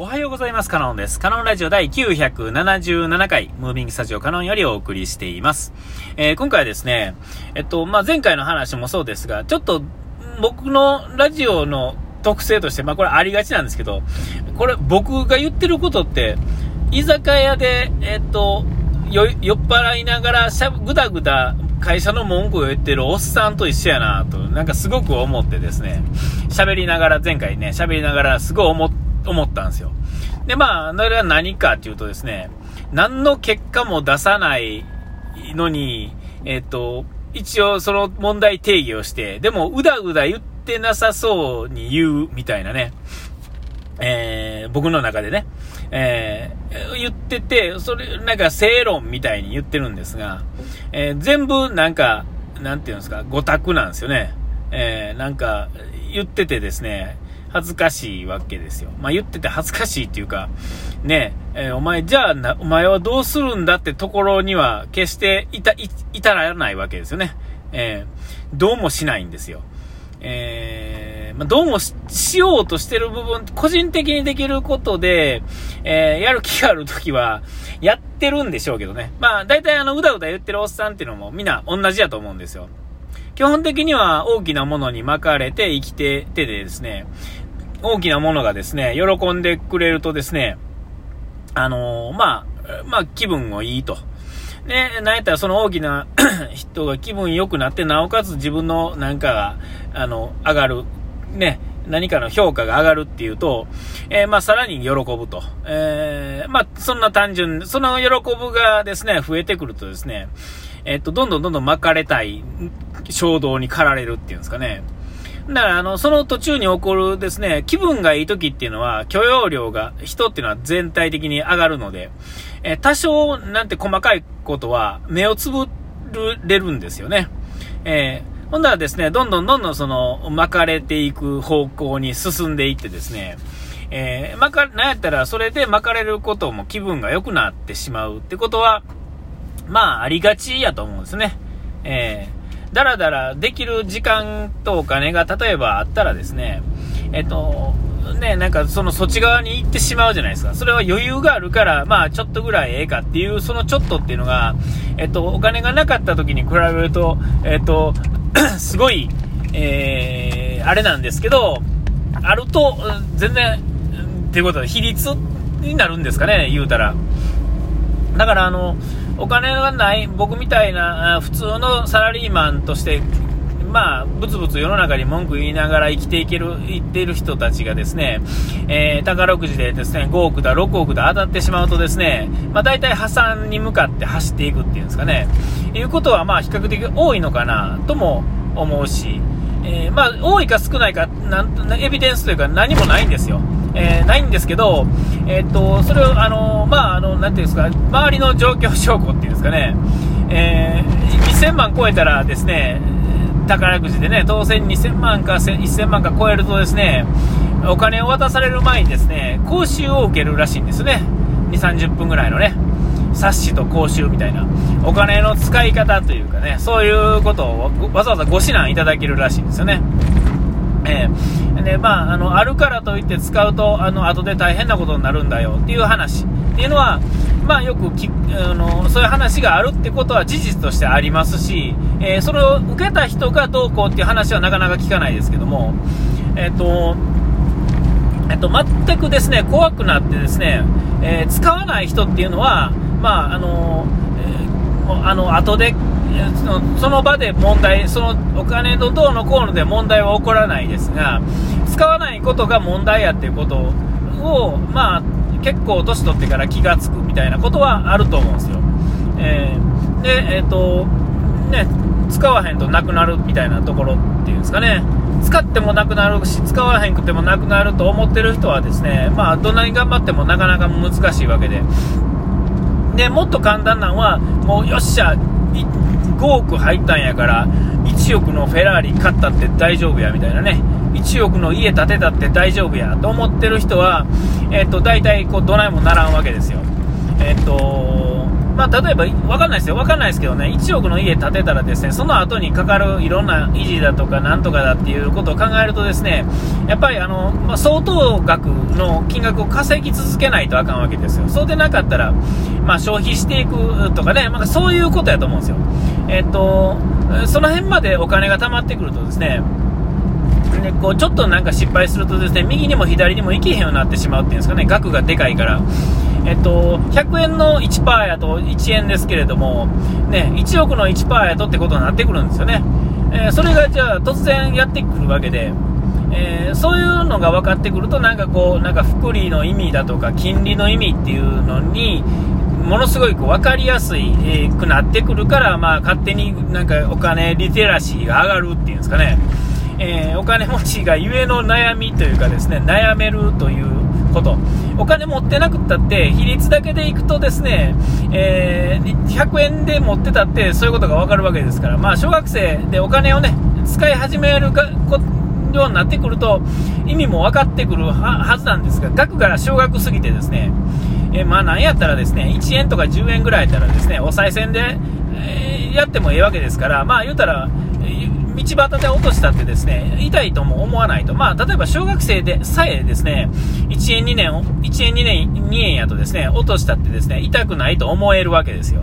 おはようございます。カノンです。カノンラジオ第977回、ムービングスタジオカノンよりお送りしています。えー、今回はですね、えっと、まあ、前回の話もそうですが、ちょっと僕のラジオの特性として、まあ、これありがちなんですけど、これ僕が言ってることって、居酒屋で、えっと、酔っ払いながらしゃぐだぐだ会社の文句を言ってるおっさんと一緒やなと、なんかすごく思ってですね、喋りながら、前回ね、喋りながらすごい思って、思ったんですよ。で、まあ、それは何かっていうとですね、何の結果も出さないのに、えっ、と、一応その問題定義をして、でもうだうだ言ってなさそうに言うみたいなね、えー、僕の中でね、えー、言ってて、それ、なんか正論みたいに言ってるんですが、えー、全部なんか、なんていうんですか、五択なんですよね。えー、なんか、言っててですね、恥ずかしいわけですよ。まあ、言ってて恥ずかしいっていうか、ねえ、ー、お前、じゃあな、お前はどうするんだってところには、決していた、い、至らないわけですよね。えー、どうもしないんですよ。えー、まあ、どうもしようとしてる部分、個人的にできることで、えー、やる気があるときは、やってるんでしょうけどね。まあ、大体あの、うだうだ言ってるおっさんっていうのもみんな同じやと思うんですよ。基本的には大きなものに巻かれて生きててですね、大きなものがですね、喜んでくれるとですね、あのー、まあ、まあ、気分もいいと。で、なんやったらその大きな 人が気分良くなって、なおかつ自分のなんかが、あの、上がる。ね、何かの評価が上がるっていうと、えー、まあ、さらに喜ぶと。えー、まあ、そんな単純、その喜ぶがですね、増えてくるとですね、えっと、どんどんどんどん巻かれたい衝動に駆られるっていうんですかね。だから、あの、その途中に起こるですね、気分がいい時っていうのは、許容量が、人っていうのは全体的に上がるので、え多少なんて細かいことは目をつぶれるんですよね。えー、ほんならですね、どんどんどんどんその、巻かれていく方向に進んでいってですね、えー、まか、なんやったらそれで巻かれることも気分が良くなってしまうってことは、まあ、ありがちやと思うんですね。えー、だらだらできる時間とお金が例えばあったらですね、えっと、ね、なんかそのそっち側に行ってしまうじゃないですか。それは余裕があるから、まあちょっとぐらいええかっていう、そのちょっとっていうのが、えっと、お金がなかった時に比べると、えっと、すごい、えー、あれなんですけど、あると、全然、っていうことで、比率になるんですかね、言うたら。だからあの、お金がない僕みたいな普通のサラリーマンとして、まあ、ぶつぶつ世の中に文句言いながら生きていける、言っている人たちがですね、えー、宝くじでですね、5億だ、6億だ当たってしまうとですね、まあ大体破産に向かって走っていくっていうんですかね、いうことはまあ比較的多いのかなとも思うし、えー、まあ多いか少ないか、なんエビデンスというか何もないんですよ。えー、ないんですけど、えー、っと、それを、なていうんですか、周りの状況証拠っていうんですかね、えー、2000万超えたらですね、宝くじでね、当選2000万か1000万か超えるとですね、お金を渡される前にですね、講習を受けるらしいんですね。2、30分ぐらいのね、冊子と講習みたいな、お金の使い方というかね、そういうことをわざわざご指南いただけるらしいんですよね。えー、で、まあ、あの、あるからといって使うと、あの、後で大変なことになるんだよっていう話。っていうのは、まあ、よくきあの、そういう話があるってことは事実としてありますし、えー、それを受けた人がどうこうっていう話はなかなか聞かないですけども、えっ、ー、と、えっと、全くですね、怖くなってですね、えー、使わない人っていうのは、まあ、あの、えー、あの、後でその場で問題、そのお金のどうのこうので問題は起こらないですが、使わないことが問題やっていうことを、まあ、結構年取ってから気がつくみたいなことはあると思うんですよ。えー、で、えっ、ー、と、ね、使わへんとなくなるみたいなところっていうんですかね。使ってもなくなるし、使わへんくてもなくなると思ってる人はですね、まあ、どんなに頑張ってもなかなか難しいわけで。で、もっと簡単なのは、もうよっしゃ、5億入ったんやから1億のフェラーリ買ったって大丈夫やみたいなね1億の家建てたって大丈夫やと思ってる人は、えっ、ー、と大体こうどないもならんわけですよ。えっ、ー、とまあ、例えば、わかんないですよ。わかんないですけどね、1億の家建てたらですね、その後にかかるいろんな維持だとかなんとかだっていうことを考えるとですね、やっぱりあの、まあ、相当額の金額を稼ぎ続けないとあかんわけですよ。そうでなかったら、まあ、消費していくとかね、まあ、そういうことやと思うんですよ。えっと、その辺までお金が貯まってくるとですね、でこうちょっとなんか失敗するとですね右にも左にも行けへんようになってしまうっていうんですかね額がでかいから。えっと、100円の1%やと1円ですけれども、ね、1億の1%やとってことになってくるんですよね。えー、それがじゃあ突然やってくるわけで、えー、そういうのが分かってくると、なんかこう、なんか福利の意味だとか、金利の意味っていうのに、ものすごいこう分かりやすい、えー、くなってくるから、まあ、勝手になんかお金リテラシーが上がるっていうんですかね。えー、お金持ちがゆえの悩みというかですね、悩めるということ。お金持ってなくったって、比率だけでいくとですね、えー、100円で持ってたってそういうことがわかるわけですから、まあ小学生でお金をね、使い始めるかようになってくると、意味も分かってくるはずなんですが、額が小学すぎてですね、えー、まあなんやったらですね、1円とか10円ぐらいやったらですね、お賽銭で、えー、やってもええわけですから、まあ言うたら、道端で落としたってですね、痛いとも思わないと。まあ、例えば小学生でさえですね、1円2年、1円2年、2円やとですね、落としたってですね、痛くないと思えるわけですよ。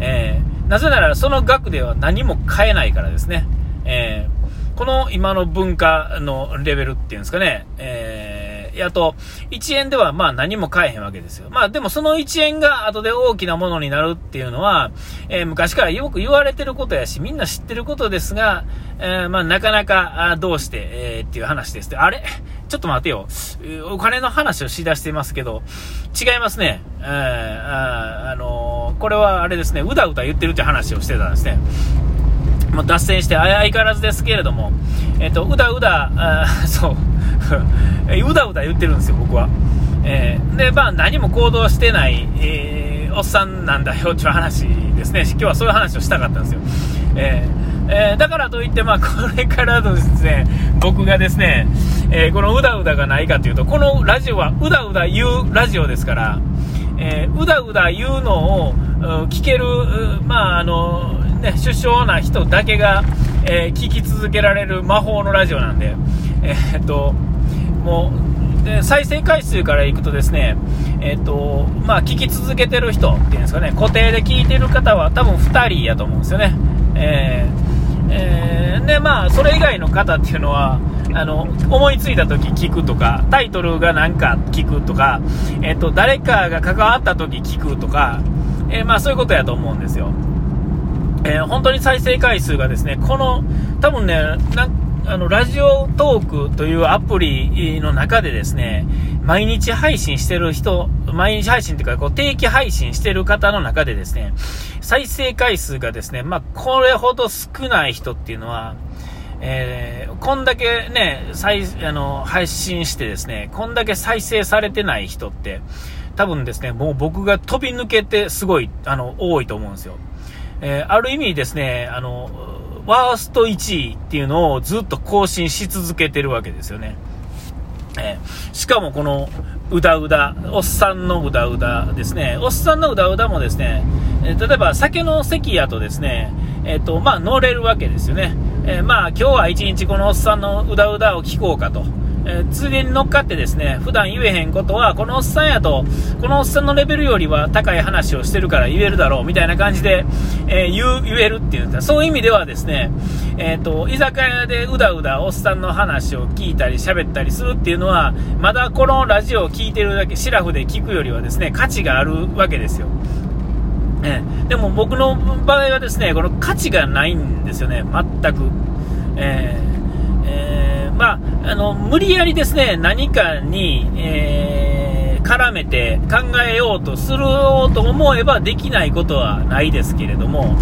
えー、なぜならその額では何も買えないからですね。えー、この今の文化のレベルっていうんですかね、えーあと、1円ではまあ何も買えへんわけですよ。まあでもその1円が後で大きなものになるっていうのは、えー、昔からよく言われてることやし、みんな知ってることですが、えー、まあなかなかどうして、えー、っていう話です。あれ？ちょっと待てよ。お金の話をしだしてますけど、違いますね。えー、あ、あのこれはあれですね、うだうだ言ってるって話をしてたんですね。もう脱線して相変わらずですけれども、えっ、と、うだうだ、あそう、うだうだ言ってるんですよ、僕は。えー、で、まあ、何も行動してない、えー、おっさんなんだよっていう話ですね。今日はそういう話をしたかったんですよ。えー、え、だからといって、まあ、これからのですね、僕がですね、え、このうだうだがないかというと、このラジオはうだうだ言うラジオですから、え、うだうだ言うのを聞ける、まあ、あの、ね、首相な人だけが、え、聞き続けられる魔法のラジオなんで、え、っと、も、で再生回数からいくとですね、えっ、と、まあ、聞き続けてる人っていうんですかね、固定で聞いてる方は多分2人やと思うんですよね。えー、えー、で、まあ、それ以外の方っていうのは、あの、思いついた時聞くとか、タイトルがなんか聞くとか、えっ、と、誰かが関わった時聞くとか、えまあ、そういうことやと思うんですよ。え本当に再生回数がですね、この、多分ね、なんあの、ラジオトークというアプリの中でですね、毎日配信してる人、毎日配信というか、こう、定期配信してる方の中でですね、再生回数がですね、まあ、これほど少ない人っていうのは、えー、こんだけね、再、あの、配信してですね、こんだけ再生されてない人って、多分ですね、もう僕が飛び抜けてすごい、あの、多いと思うんですよ。えー、ある意味ですね、あの、ワースト1位っていうのをずっと更新し続けてるわけですよね。えー、しかもこのうだうだ、おっさんのうだうだですね、おっさんのうだうだもですね、えー、例えば酒の席やとですね、えっ、ー、と、まあ乗れるわけですよね。えまあ今日は一日このおっさんのうだうだを聞こうかと。えー、ついでに乗っかってですね、普段言えへんことは、このおっさんやと、このおっさんのレベルよりは高い話をしてるから言えるだろう、みたいな感じで、えー、言う、言えるっていうんだ。そういう意味ではですね、えっ、ー、と、居酒屋でうだうだおっさんの話を聞いたり喋ったりするっていうのは、まだこのラジオを聴いてるだけ、シラフで聞くよりはですね、価値があるわけですよ。え、でも僕の場合はですね、この価値がないんですよね、全く。えーまあ、あの、無理やりですね、何かに、えー、絡めて考えようとすると思えばできないことはないですけれども、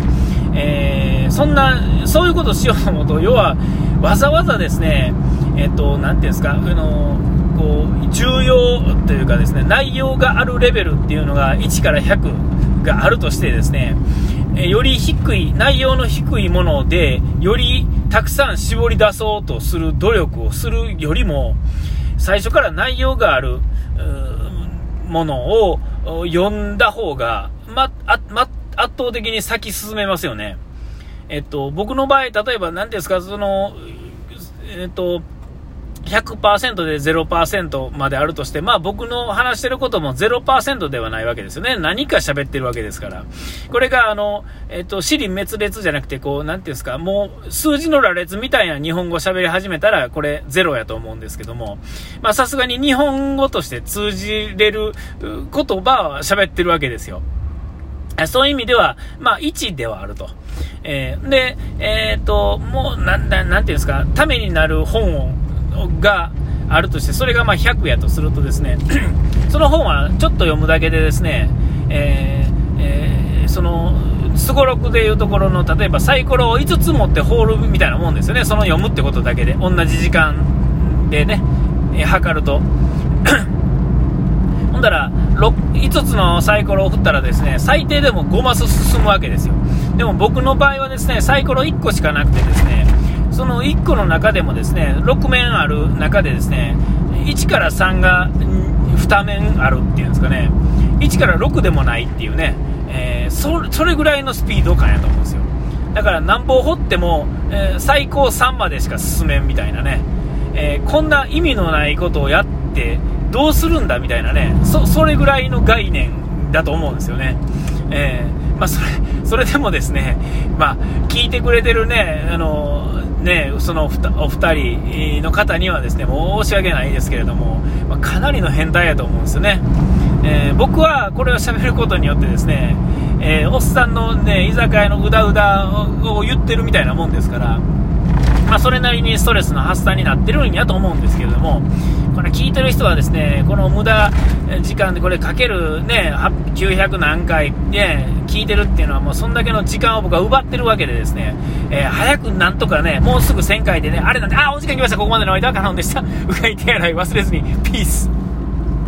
えー、そんな、そういうことをしようと思うと、要は、わざわざですね、えっ、と、なんていうんですか、あの、こう、重要というかですね、内容があるレベルっていうのが1から100があるとしてですね、より低い、内容の低いもので、よりたくさん絞り出そうとする努力をするよりも、最初から内容があるものを読んだ方が、ま、あ、ま、圧倒的に先進めますよね。えっと、僕の場合、例えば何ですか、その、えっと、100%で0%まであるとして、まあ僕の話してることも0%ではないわけですよね。何か喋ってるわけですから。これがあの、えっと、尻滅裂じゃなくて、こう、なんていうんですか、もう数字の羅列みたいな日本語喋り始めたら、これゼロやと思うんですけども、まあさすがに日本語として通じれる言葉は喋ってるわけですよ。そういう意味では、まあ1ではあると。えー、で、えっ、ー、と、もう、なん、なんていうんですか、ためになる本を、があるとして、それがま100やとするとですね、その本はちょっと読むだけでですね、えーえー、その、すごろくでいうところの、例えばサイコロを5つ持ってホールみたいなもんですよね。その読むってことだけで。同じ時間でね、えー、測ると。ほんだら、5つのサイコロを振ったらですね、最低でも5マス進むわけですよ。でも僕の場合はですね、サイコロ1個しかなくてですね、その1個の中でもですね、6面ある中でですね、1から3が2面あるっていうんですかね、1から6でもないっていうね、えー、そそれぐらいのスピード感やと思うんですよ。だから何本掘っても、えー、最高3までしか進めんみたいなね、えー、こんな意味のないことをやってどうするんだみたいなね、それぐらいの概念だと思うんですよね。えー、まあ、それ、それでもですね、まあ、聞いてくれてるね、あの、ね、そのお二人の方にはですね、申し訳ないですけれども、まあ、かなりの変態やと思うんですよね。えー、僕はこれを喋ることによってですね、えー、おっさんのね、居酒屋のうだうだを言ってるみたいなもんですから、まあ、それなりにストレスの発散になってるんやと思うんですけれども、これ聞いてる人はですね、この無駄時間でこれかけるね、900何回ね、聞いてるっていうのはもうそんだけの時間を僕は奪ってるわけでですね、えー、早くなんとかね、もうすぐ1000回でね、あれなんで、あ、お時間来ました、ここまでの間はカノンでした。うがい手洗い忘れずに、ピース。